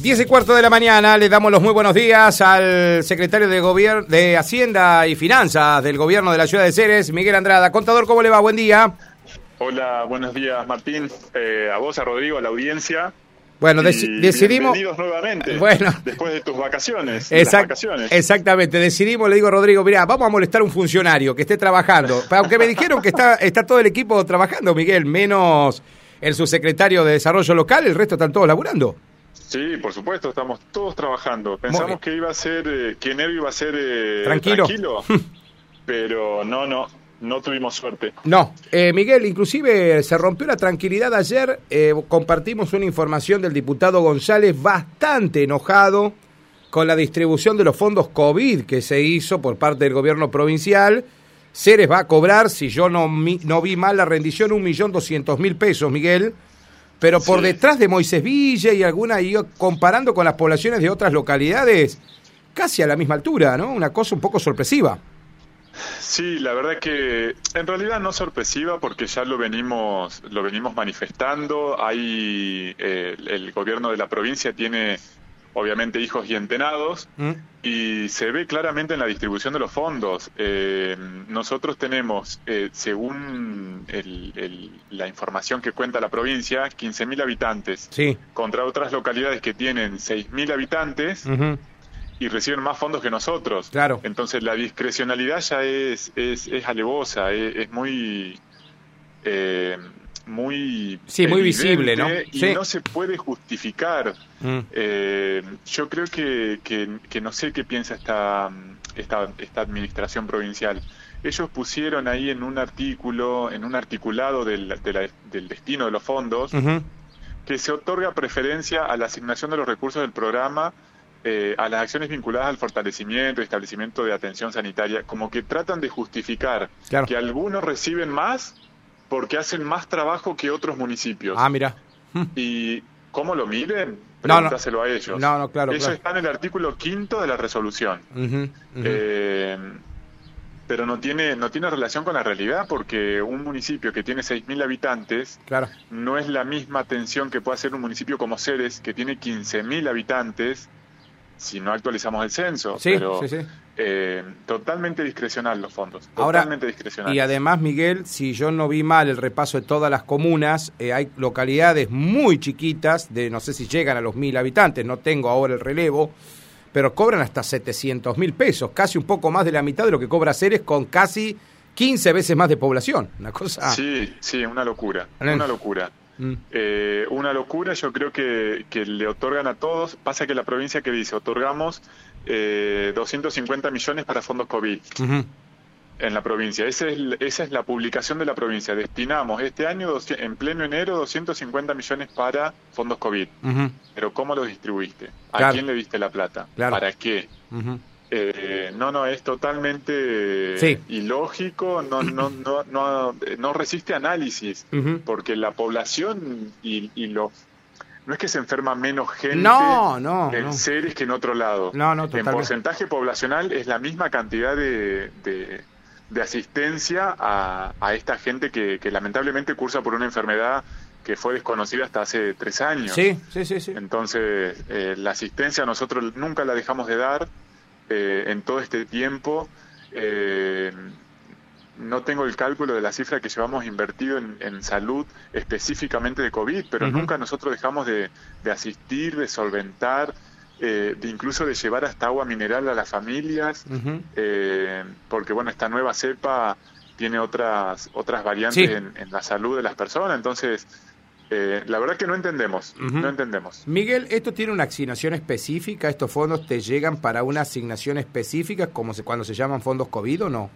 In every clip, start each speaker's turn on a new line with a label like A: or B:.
A: 10 y cuarto de la mañana, le damos los muy buenos días al secretario de de Hacienda y Finanzas del Gobierno de la Ciudad de Ceres, Miguel Andrada. Contador, ¿cómo le va? Buen día.
B: Hola, buenos días Martín, eh, a vos, a Rodrigo, a la audiencia.
A: Bueno, decidimos...
B: Bienvenidos nuevamente,
A: bueno,
B: después de tus vacaciones.
A: vacaciones. Exactamente, decidimos, le digo a Rodrigo, mira, vamos a molestar a un funcionario que esté trabajando. Aunque me dijeron que está, está todo el equipo trabajando, Miguel, menos el subsecretario de Desarrollo Local, el resto están todos laburando.
B: Sí, por supuesto, estamos todos trabajando. Pensamos que iba a ser, eh, que enero iba a ser eh,
A: tranquilo,
B: pero no, no, no tuvimos suerte.
A: No, eh, Miguel, inclusive se rompió la tranquilidad ayer. compartimos una información del diputado González bastante enojado con la distribución de los fondos COVID que se hizo por parte del gobierno provincial. Ceres va a cobrar, si yo no, no vi mal la rendición, un millón doscientos mil pesos, Miguel pero por detrás de Moisés Villa y alguna, y comparando con las poblaciones de otras localidades, casi a la misma altura, ¿no? Una cosa un poco sorpresiva.
B: Sí, la verdad que en realidad no sorpresiva porque ya lo venimos lo venimos manifestando. Hay eh, el gobierno de la provincia tiene obviamente hijos y entenados, mm. y se ve claramente en la distribución de los fondos. Eh, nosotros tenemos, eh, según la información que cuenta la provincia, 15.000 habitantes,
A: sí.
B: contra otras localidades que tienen 6.000 habitantes. Y reciben más fondos que nosotros.
A: Claro.
B: Entonces la discrecionalidad ya es, es, es alevosa, es, muy eh, muy
A: sí muy visible no
B: y no se puede justificar. Mm. eh, yo creo que, que, no sé qué piensa esta, esta esta administración provincial. Ellos pusieron ahí en un artículo en un articulado del, del destino de los fondos que se otorga preferencia a la asignación de los recursos del programa eh, a las acciones vinculadas al fortalecimiento y establecimiento de atención sanitaria, como que tratan de justificar que algunos reciben más porque hacen más trabajo que otros municipios.
A: Ah, mira.
B: ¿Y cómo lo miden? Pregúntaselo a ellos.
A: No, no, claro.
B: Eso está en el artículo quinto de la resolución. Eh, pero no tiene, no tiene relación con la realidad porque un municipio que tiene 6.000 habitantes
A: claro.
B: no es la misma atención que puede hacer un municipio como Ceres que tiene 15.000 habitantes si no actualizamos el censo.
A: Sí,
B: pero,
A: sí, sí.
B: Eh, totalmente discrecional los fondos. Totalmente discrecional.
A: Y además, Miguel, si yo no vi mal el repaso de todas las comunas, eh, hay localidades muy chiquitas, de no sé si llegan a los mil habitantes, no tengo ahora el relevo, pero cobran hasta 700 mil pesos, casi un poco más de la mitad de lo que cobra Ceres con casi 15 veces más de población. Una cosa.
B: Sí, sí, una locura. Una locura. Mm. Eh, una locura, yo creo que, le otorgan a todos. Pasa que la provincia que dice, otorgamos eh, 250 millones para fondos COVID en la provincia. Esa es, esa es la publicación de la provincia. Destinamos este año, en pleno enero, 250 millones para fondos COVID. Pero ¿cómo los distribuiste? ¿A quién le diste la plata? ¿Para qué? Eh, no, no, es totalmente ilógico, no, no, no, no, no resiste análisis, porque la población y, y los no es que se enferma menos gente
A: no, no,
B: en seres que en otro lado.
A: No, no,
B: En porcentaje poblacional es la misma cantidad de, de, asistencia a, a, esta gente que, que, lamentablemente cursa por una enfermedad que fue desconocida hasta hace tres años.
A: Sí, sí, sí. sí.
B: Entonces, eh, la asistencia nosotros nunca la dejamos de dar eh, en todo este tiempo. Eh, no tengo el cálculo de la cifra que llevamos invertido en, salud específicamente de COVID, pero nunca nosotros dejamos de, asistir, de solventar, eh, de incluso de llevar hasta agua mineral a las familias, porque bueno, esta nueva cepa tiene otras otras variantes en, en, la salud de las personas, entonces eh, la verdad que no entendemos, no entendemos.
A: Miguel, ¿esto tiene una asignación específica? ¿Estos fondos te llegan para una asignación específica como se, cuando se llaman fondos COVID o no?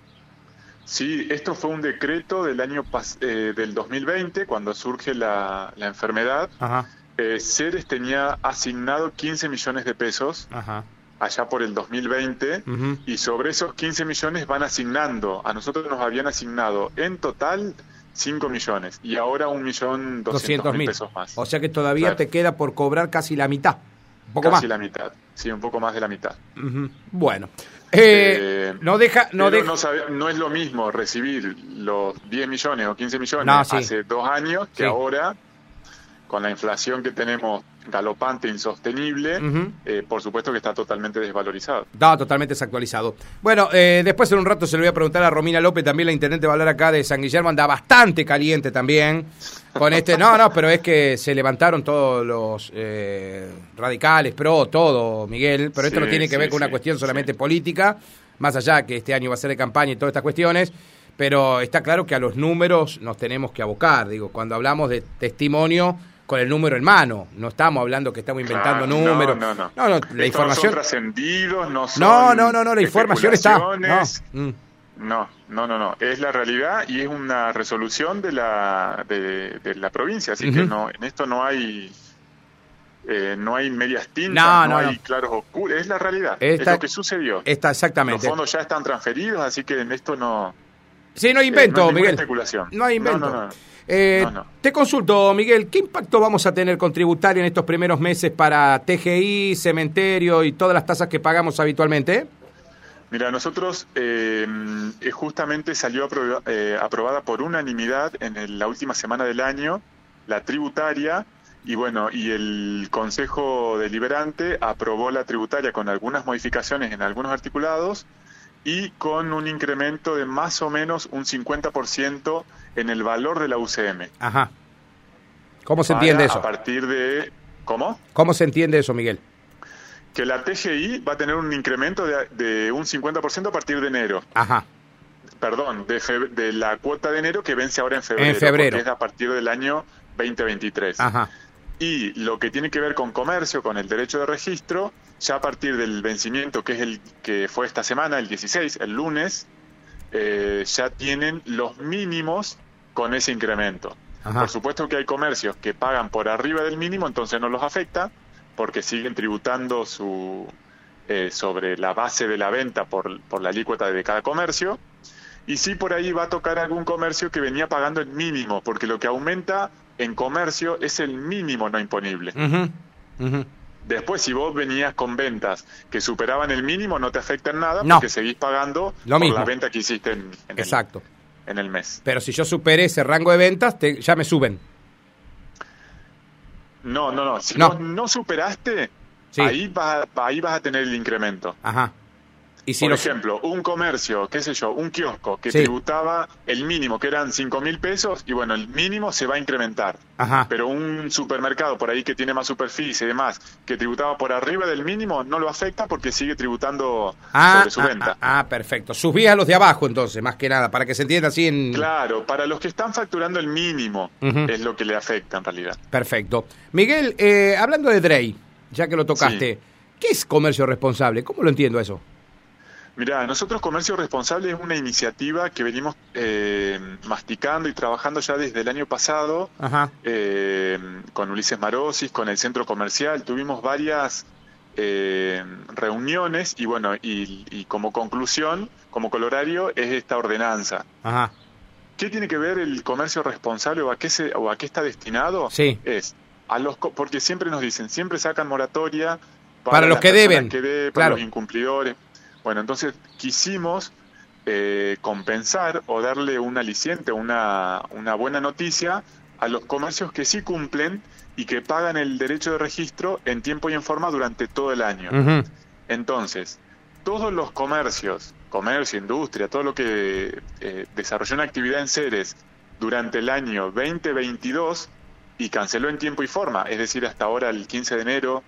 B: Sí, esto fue un decreto del año eh, del 2020, cuando surge la, enfermedad. Eh, Ceres tenía asignado 15 millones de pesos allá por el 2020 y sobre esos 15 millones van asignando. A nosotros nos habían asignado en total 5 millones y ahora un millón doscientos mil pesos más.
A: O sea que todavía te queda por cobrar casi la mitad.
B: Un poco casi la mitad, sí, un poco más de la mitad.
A: Bueno, eh, eh, no deja, no,
B: no, es lo mismo recibir los 10 millones o 15 millones hace dos años que ahora con la inflación que tenemos galopante, insostenible, eh, por supuesto que está totalmente desvalorizado.
A: Está totalmente desactualizado. Bueno, eh, después en un rato se le voy a preguntar a Romina López, también la intendente va a hablar acá de San Guillermo, anda bastante caliente también con este, no, no, pero es que se levantaron todos los eh, radicales, pro, todo, Miguel, pero esto no tiene que ver con una cuestión solamente política, más allá que este año va a ser de campaña y todas estas cuestiones, pero está claro que a los números nos tenemos que abocar, digo, cuando hablamos de testimonio con el número en mano. No estamos hablando que estamos inventando números.
B: No, no, no. la información. No trascendidos, no son.
A: No, no, no, no, la información está.
B: Mm. No. no, no, no, Es la realidad y es una resolución de la, de, la provincia. Así que no, en esto no hay. Eh, no hay medias tintas, no, hay claros oscuros, es la realidad, es lo que sucedió.
A: Está exactamente.
B: Los fondos ya están transferidos, así que en esto no.
A: Sí, no hay invento,
B: eh, no
A: Miguel.
B: Especulación.
A: No hay invento. Eh, te consulto, Miguel, ¿qué impacto vamos a tener con tributario en estos primeros meses para TGI, cementerio y todas las tasas que pagamos habitualmente?
B: Mira, nosotros eh, justamente salió eh, aprobada por unanimidad en la última semana del año la tributaria y bueno, y el Consejo Deliberante aprobó la tributaria con algunas modificaciones en algunos articulados y con un incremento de más o menos un 50% en el valor de la UCM.
A: Ajá. ¿Cómo se entiende eso?
B: A partir de... ¿Cómo?
A: ¿Cómo se entiende eso, Miguel?
B: Que la TGI va a tener un incremento de, un 50% a partir de enero.
A: Ajá.
B: Perdón, de, de, la cuota de enero que vence ahora en febrero.
A: En febrero.
B: es a partir del año 2023.
A: Ajá.
B: Y lo que tiene que ver con comercio, con el derecho de registro, ya a partir del vencimiento, que es el que fue esta semana, el 16, el lunes, eh, ya tienen los mínimos con ese incremento. Por supuesto que hay comercios que pagan por arriba del mínimo, entonces no los afecta, porque siguen tributando su, eh, sobre la base de la venta por, por la alícuota de cada comercio. Y sí por ahí va a tocar algún comercio que venía pagando el mínimo, porque lo que aumenta en comercio es el mínimo no imponible. Después, si vos venías con ventas que superaban el mínimo, no te afectan nada porque seguís pagando
A: Lo por
B: la venta que hiciste en,
A: Exacto.
B: El, en el mes.
A: Pero si yo superé ese rango de ventas, te, ya me suben.
B: No, no, no. Si no, no superaste, ahí, vas, ahí vas a tener el incremento.
A: Ajá.
B: Por ejemplo, un comercio, qué sé yo, un kiosco que tributaba el mínimo, que eran 5 mil pesos, y bueno, el mínimo se va a incrementar.
A: Ajá.
B: Pero un supermercado por ahí que tiene más superficie y demás, que tributaba por arriba del mínimo, no lo afecta porque sigue tributando
A: ah,
B: sobre su
A: ah,
B: venta.
A: Ah, ah, perfecto. Subí a los de abajo entonces, más que nada, para que se entienda así en...
B: Claro, para los que están facturando el mínimo es lo que le afecta en realidad.
A: Perfecto. Miguel, eh, hablando de Drey, ya que lo tocaste, ¿qué es comercio responsable? ¿Cómo lo entiendo eso?
B: Mira, nosotros Comercio Responsable es una iniciativa que venimos eh, masticando y trabajando ya desde el año pasado eh, con Ulises Marosis, con el centro comercial. Tuvimos varias eh, reuniones y bueno, y, como conclusión, como colorario, es esta ordenanza. ¿Qué tiene que ver el comercio responsable o a qué, se, o a qué está destinado?
A: Sí.
B: Es a los porque siempre nos dicen, siempre sacan moratoria
A: para, los que deben,
B: para los incumplidores. Bueno, entonces quisimos eh, compensar o darle un aliciente, una, una buena noticia a los comercios que sí cumplen y que pagan el derecho de registro en tiempo y en forma durante todo el año. Entonces, todos los comercios, comercio, industria, todo lo que eh, desarrolló una actividad en seres durante el año 2022 y canceló en tiempo y forma, es decir, hasta ahora el 15 de enero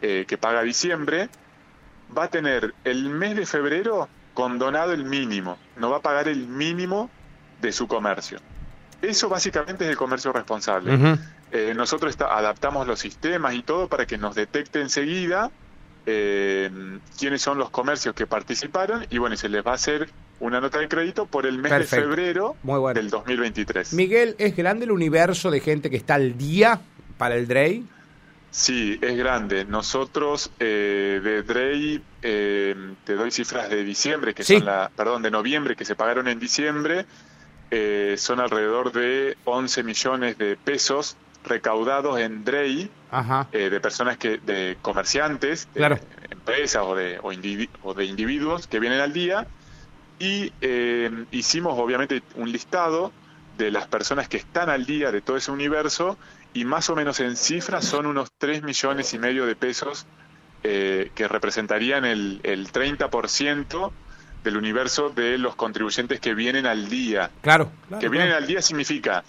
B: eh, que paga diciembre, va a tener el mes de febrero condonado el mínimo, no va a pagar el mínimo de su comercio. Eso básicamente es el comercio responsable. Eh, nosotros adaptamos los sistemas y todo para que nos detecte enseguida eh, quiénes son los comercios que participaron y bueno, se les va a hacer una nota de crédito por el mes de febrero del 2023.
A: Miguel, ¿es grande el universo de gente que está al día para el DREI?
B: Sí, es grande. Nosotros eh, de Drey eh, te doy cifras de diciembre, que son la, perdón, de noviembre que se pagaron en diciembre, eh, son alrededor de 11 millones de pesos recaudados en Drey de personas que, de comerciantes, de empresas o de, o, de individuos que vienen al día. Y hicimos obviamente un listado de las personas que están al día de todo ese universo y más o menos en cifras son unos 3 millones y medio de pesos eh, que representarían el, el 30% del universo de los contribuyentes que vienen al día.
A: Claro.
B: que vienen al día significa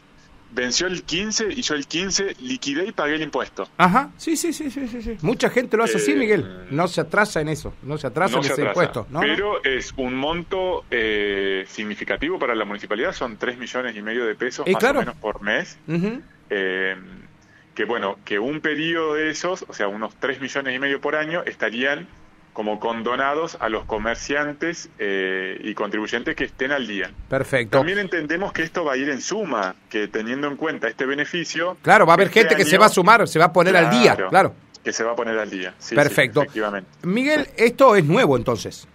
B: venció el 15 y yo el 15 liquidé y pagué el impuesto.
A: Ajá, sí, sí, sí, sí, sí. Mucha gente lo hace así, eh, Miguel. No se atrasa en eso, no se atrasa en ese impuesto.
B: Pero es un monto eh, significativo para la municipalidad, son 3 millones y medio de pesos más o menos por mes. Eh, que bueno, que un periodo de esos, o sea, unos 3 millones y medio por año, estarían como condonados a los comerciantes eh, y contribuyentes que estén al día.
A: Perfecto.
B: También entendemos que esto va a ir en suma, que teniendo en cuenta este beneficio...
A: Claro, va a haber este gente que se va a sumar, se va a poner al día, claro.
B: Que se va a poner al día.
A: Perfecto. efectivamente. Miguel, esto es nuevo entonces.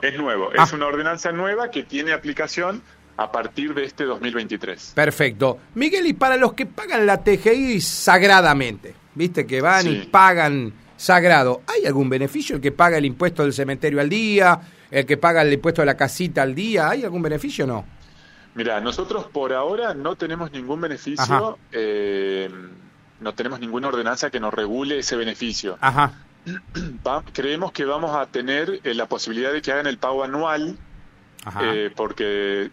B: Es nuevo, es ah. una ordenanza nueva que tiene aplicación a partir de este 2023.
A: Perfecto. Miguel, y para los que pagan la TGI sagradamente, viste que van y pagan sagrado. ¿Hay algún beneficio el que paga el impuesto del cementerio al día, el que paga el impuesto de la casita al día? ¿Hay algún beneficio o no?
B: Mira, nosotros por ahora no tenemos ningún beneficio, eh, no tenemos ninguna ordenanza que nos regule ese beneficio.
A: Ajá.
B: creemos que vamos a tener eh, la posibilidad de que hagan el pago anual, eh, porque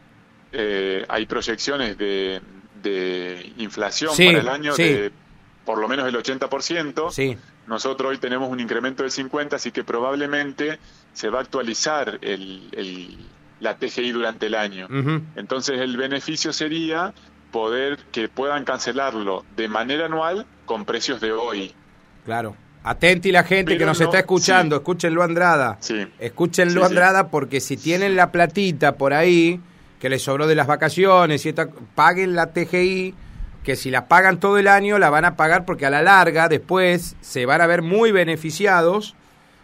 B: hay proyecciones de, inflación para el año de por lo menos el 80%.
A: Sí.
B: Nosotros hoy tenemos un incremento del 50, así que probablemente se va a actualizar el, la TGI durante el año. Entonces el beneficio sería poder que puedan cancelarlo de manera anual con precios de hoy.
A: Claro. Atenti la gente que nos está escuchando, escúchenlo Andrada.
B: Sí.
A: Escúchenlo Andrada porque si tienen la platita por ahí que les sobró de las vacaciones y paguen la TGI que si la pagan todo el año la van a pagar porque a la larga después se van a ver muy beneficiados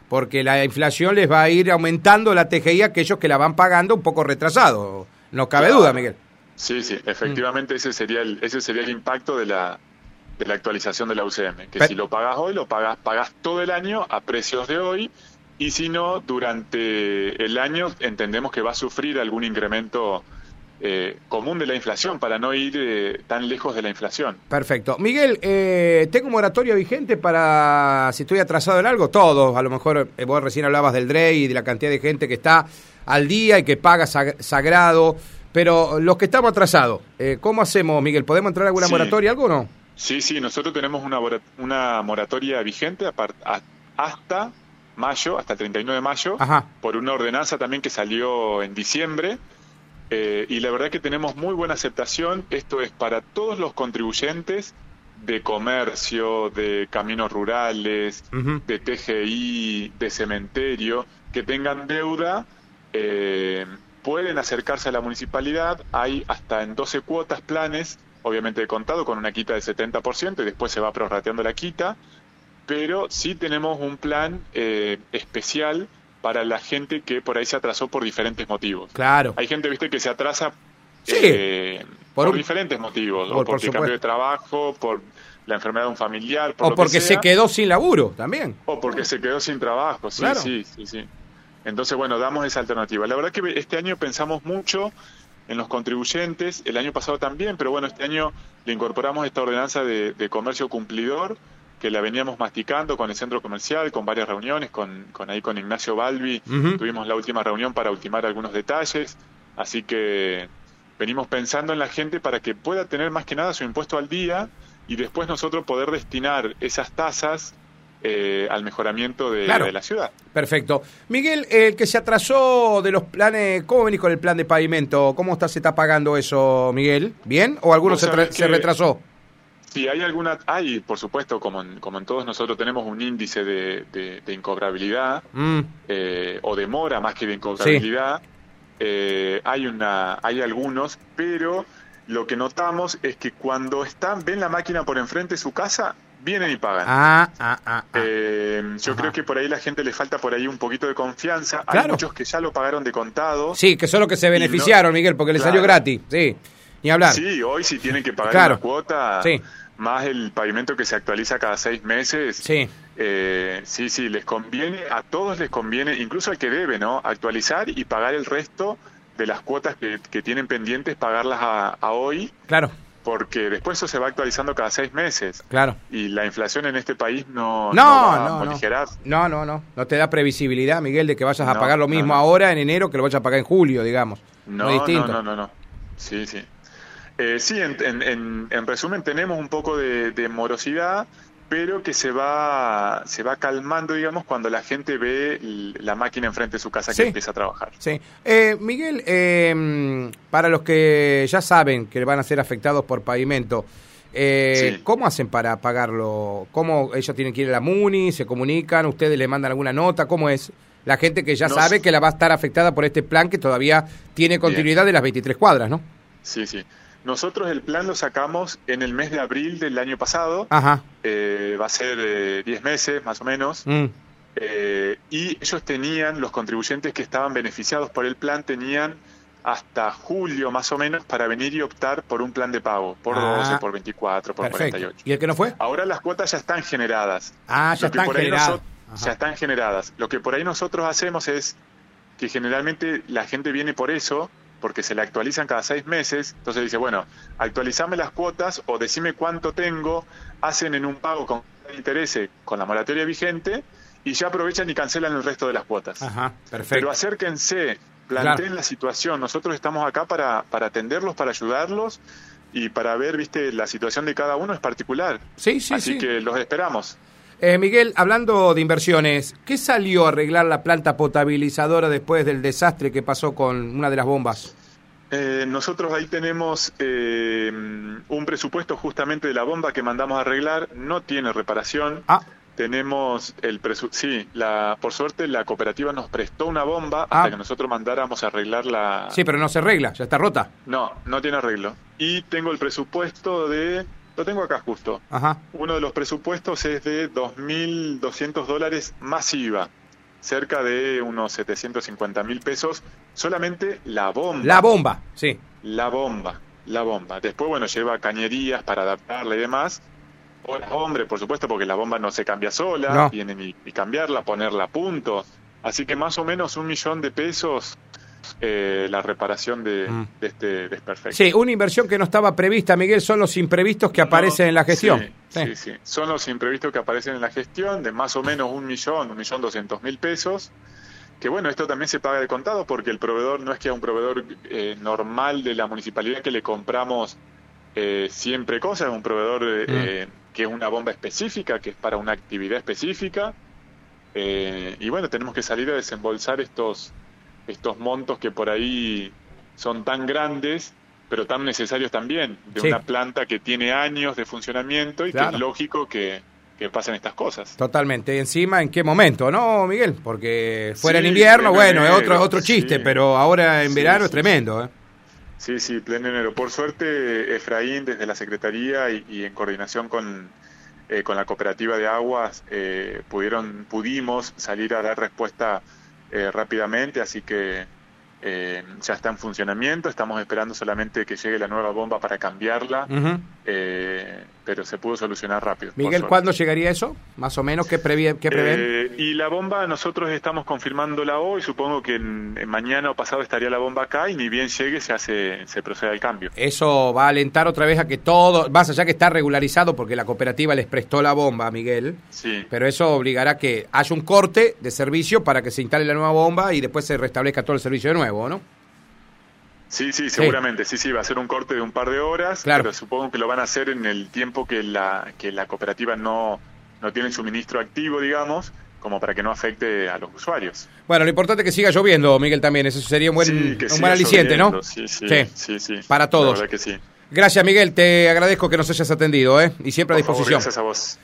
A: porque la inflación les va a ir aumentando la TGI a aquellos que la van pagando un poco retrasado. No cabe duda, Miguel.
B: Sí, sí, efectivamente ese sería el ese sería el impacto de la de la actualización de la UCM, que si lo pagas hoy lo pagas pagas todo el año a precios de hoy y si no durante el año entendemos que va a sufrir algún incremento eh, común de la inflación para no ir eh, tan lejos de la inflación.
A: Perfecto. Miguel, eh, ¿tengo moratoria vigente para si estoy atrasado en algo? Todos, a lo mejor vos recién hablabas del DREI y de la cantidad de gente que está al día y que paga sagrado, pero los que estamos atrasados, ¿cómo hacemos, Miguel? ¿Podemos entrar a alguna moratoria, algo o no?
B: Sí, sí, nosotros tenemos una, una moratoria vigente hasta mayo, hasta el 39 de mayo, por una ordenanza también que salió en diciembre eh, y la verdad que tenemos muy buena aceptación. Esto es para todos los contribuyentes de comercio, de caminos rurales, de TGI, de cementerio, que tengan deuda, eh, pueden acercarse a la municipalidad. Hay hasta en 12 cuotas planes, obviamente de contado, con una quita del 70% y después se va prorrateando la quita. Pero sí tenemos un plan eh, especial para la gente que por ahí se atrasó por diferentes motivos.
A: Claro.
B: Hay gente, viste, que se atrasa eh, por, diferentes motivos, por, o porque cambió de trabajo, por la enfermedad de un familiar,
A: o porque se quedó sin laburo también.
B: O porque se quedó sin trabajo, sí, sí, sí, sí. Entonces, bueno, damos esa alternativa. La verdad que este año pensamos mucho en los contribuyentes, el año pasado también, pero bueno, este año le incorporamos esta ordenanza de comercio cumplidor, que la veníamos masticando con el centro comercial, con varias reuniones, con, con ahí con Ignacio Balbi, tuvimos la última reunión para ultimar algunos detalles, así que venimos pensando en la gente para que pueda tener más que nada su impuesto al día y después nosotros poder destinar esas tasas eh, al mejoramiento de, la ciudad.
A: Perfecto. Miguel, el que se atrasó de los planes, ¿cómo venís con el plan de pavimento? ¿Cómo está, se está pagando eso, Miguel? ¿Bien? ¿O alguno se, se retrasó?
B: Sí, hay alguna, hay, por supuesto, como en, como en todos nosotros tenemos un índice de, de, incobrabilidad mm. eh, o demora más que de incobrabilidad. Eh, hay una, hay algunos, pero lo que notamos es que cuando están, ven la máquina por enfrente de su casa, vienen y pagan.
A: Ah, ah, ah.
B: Eh, yo creo que por ahí la gente le falta por ahí un poquito de confianza. Hay muchos que ya lo pagaron de contado.
A: Sí, que son los que se beneficiaron, Miguel, porque les salió gratis. Sí, ni hablar.
B: Sí, hoy si tienen que pagar una cuota. Sí más el pavimento que se actualiza cada seis meses.
A: Sí.
B: Eh, sí, sí, les conviene, a todos les conviene, incluso al que debe, ¿no? Actualizar y pagar el resto de las cuotas que, tienen pendientes, pagarlas a, hoy.
A: Claro.
B: porque después eso se va actualizando cada seis meses.
A: Claro.
B: Y la inflación en este país no,
A: no,
B: va
A: no,
B: a morigerar.
A: No, no, no. No te da previsibilidad, Miguel, de que vayas a pagar lo mismo ahora en enero que lo vayas a pagar en julio, digamos.
B: No, no, no, no, no. Sí, sí. Eh, sí, en, en, en, resumen, tenemos un poco de, de morosidad pero que se va, se va calmando, digamos, cuando la gente ve la máquina enfrente de su casa que empieza a trabajar.
A: Sí. Eh, Miguel, eh, para los que ya saben que van a ser afectados por pavimento, eh, ¿cómo hacen para pagarlo? ¿Cómo ellos tienen que ir a la MUNI? ¿Se comunican? ¿Ustedes le mandan alguna nota? ¿Cómo es? La gente que ya sabe que la va a estar afectada por este plan que todavía tiene continuidad de las 23 cuadras, ¿no?
B: Sí, sí. Nosotros el plan lo sacamos en el mes de abril del año pasado.
A: Ajá.
B: Eh, va a ser 10 meses más o menos.
A: Mm.
B: Eh, y ellos tenían, los contribuyentes que estaban beneficiados por el plan, tenían hasta julio más o menos para venir y optar por un plan de pago, por 12, ah. por 24, por 48.
A: ¿Y el que no fue?
B: Ahora las cuotas ya están generadas.
A: Ah, ya están generadas.
B: Ya están generadas. Lo que por ahí nosotros hacemos es que generalmente la gente viene por eso, porque se le actualizan cada seis meses, entonces dice, bueno, actualizame las cuotas o decime cuánto tengo, hacen en un pago con interés con la moratoria vigente y ya aprovechan y cancelan el resto de las cuotas.
A: Ajá, perfecto.
B: Pero acérquense, planteen la situación, nosotros estamos acá para, para atenderlos, para ayudarlos y para ver, viste, la situación de cada uno es particular.
A: Sí, sí,
B: Así que los esperamos.
A: Eh, Miguel, hablando de inversiones, ¿qué salió a arreglar la planta potabilizadora después del desastre que pasó con una de las bombas?
B: Eh, nosotros ahí tenemos eh, un presupuesto justamente de la bomba que mandamos a arreglar, no tiene reparación.
A: Ah.
B: Tenemos el presupuesto, sí, la, por suerte la cooperativa nos prestó una bomba hasta ah. que nosotros mandáramos a arreglar la...
A: Sí, pero no se arregla, ya está rota.
B: No, no tiene arreglo. Y tengo el presupuesto de lo tengo acá justo.
A: Ajá.
B: Uno de los presupuestos es de 2.200 dólares masiva, cerca de unos 750 mil pesos, solamente la bomba.
A: La bomba, sí.
B: La bomba, la bomba. Después, bueno, lleva cañerías para adaptarla y demás. Hola, hombre, por supuesto, porque la bomba no se cambia sola, tiene y cambiarla, ponerla a punto. Así que más o menos un millón de pesos eh, la reparación de, mm. este desperfecto.
A: Sí, una inversión que no estaba prevista, Miguel, son los imprevistos que aparecen en la gestión.
B: Sí, sí, son los imprevistos que aparecen en la gestión de más o menos un millón, un millón doscientos mil pesos. Que bueno, esto también se paga de contado porque el proveedor no es que a un proveedor eh, normal de la municipalidad que le compramos eh, siempre cosas, es un proveedor mm. que es una bomba específica, que es para una actividad específica. y bueno, tenemos que salir a desembolsar estos estos montos que por ahí son tan grandes, pero tan necesarios también, de una planta que tiene años de funcionamiento y que es lógico que, pasen estas cosas.
A: Totalmente. encima, ¿en qué momento, no, Miguel? Porque fuera en invierno, bueno, es otro, otro chiste, pero ahora en verano es tremendo. ¿eh?
B: Sí, sí, pleno enero. Por suerte, Efraín, desde la Secretaría y, en coordinación con, eh, con la cooperativa de aguas, eh, pudieron, pudimos salir a dar respuesta eh, rápidamente, así que eh, ya está en funcionamiento, estamos esperando solamente que llegue la nueva bomba para cambiarla, eh, pero se pudo solucionar rápido.
A: Miguel, ¿cuándo llegaría eso? Más o menos, ¿qué, prevén?
B: Eh, y la bomba nosotros estamos confirmándola hoy, supongo que en, mañana o pasado estaría la bomba acá y ni bien llegue se hace se procede al cambio.
A: Eso va a alentar otra vez a que todo, más allá que está regularizado porque la cooperativa les prestó la bomba, Miguel,
B: sí.
A: pero eso obligará a que haya un corte de servicio para que se instale la nueva bomba y después se restablezca todo el servicio de nuevo. ¿no?
B: Sí, sí, seguramente, sí. sí, va a ser un corte de un par de horas, pero supongo que lo van a hacer en el tiempo que la, que la cooperativa no, no tiene suministro activo, digamos, como para que no afecte a los usuarios.
A: Bueno, lo importante es que siga lloviendo, Miguel, también, eso sería un buen, un buen aliciente, ¿no?
B: Sí sí, sí, sí,
A: Para todos.
B: que sí.
A: Gracias, Miguel, te agradezco que nos hayas atendido, ¿eh? Y siempre a disposición.
B: gracias a vos.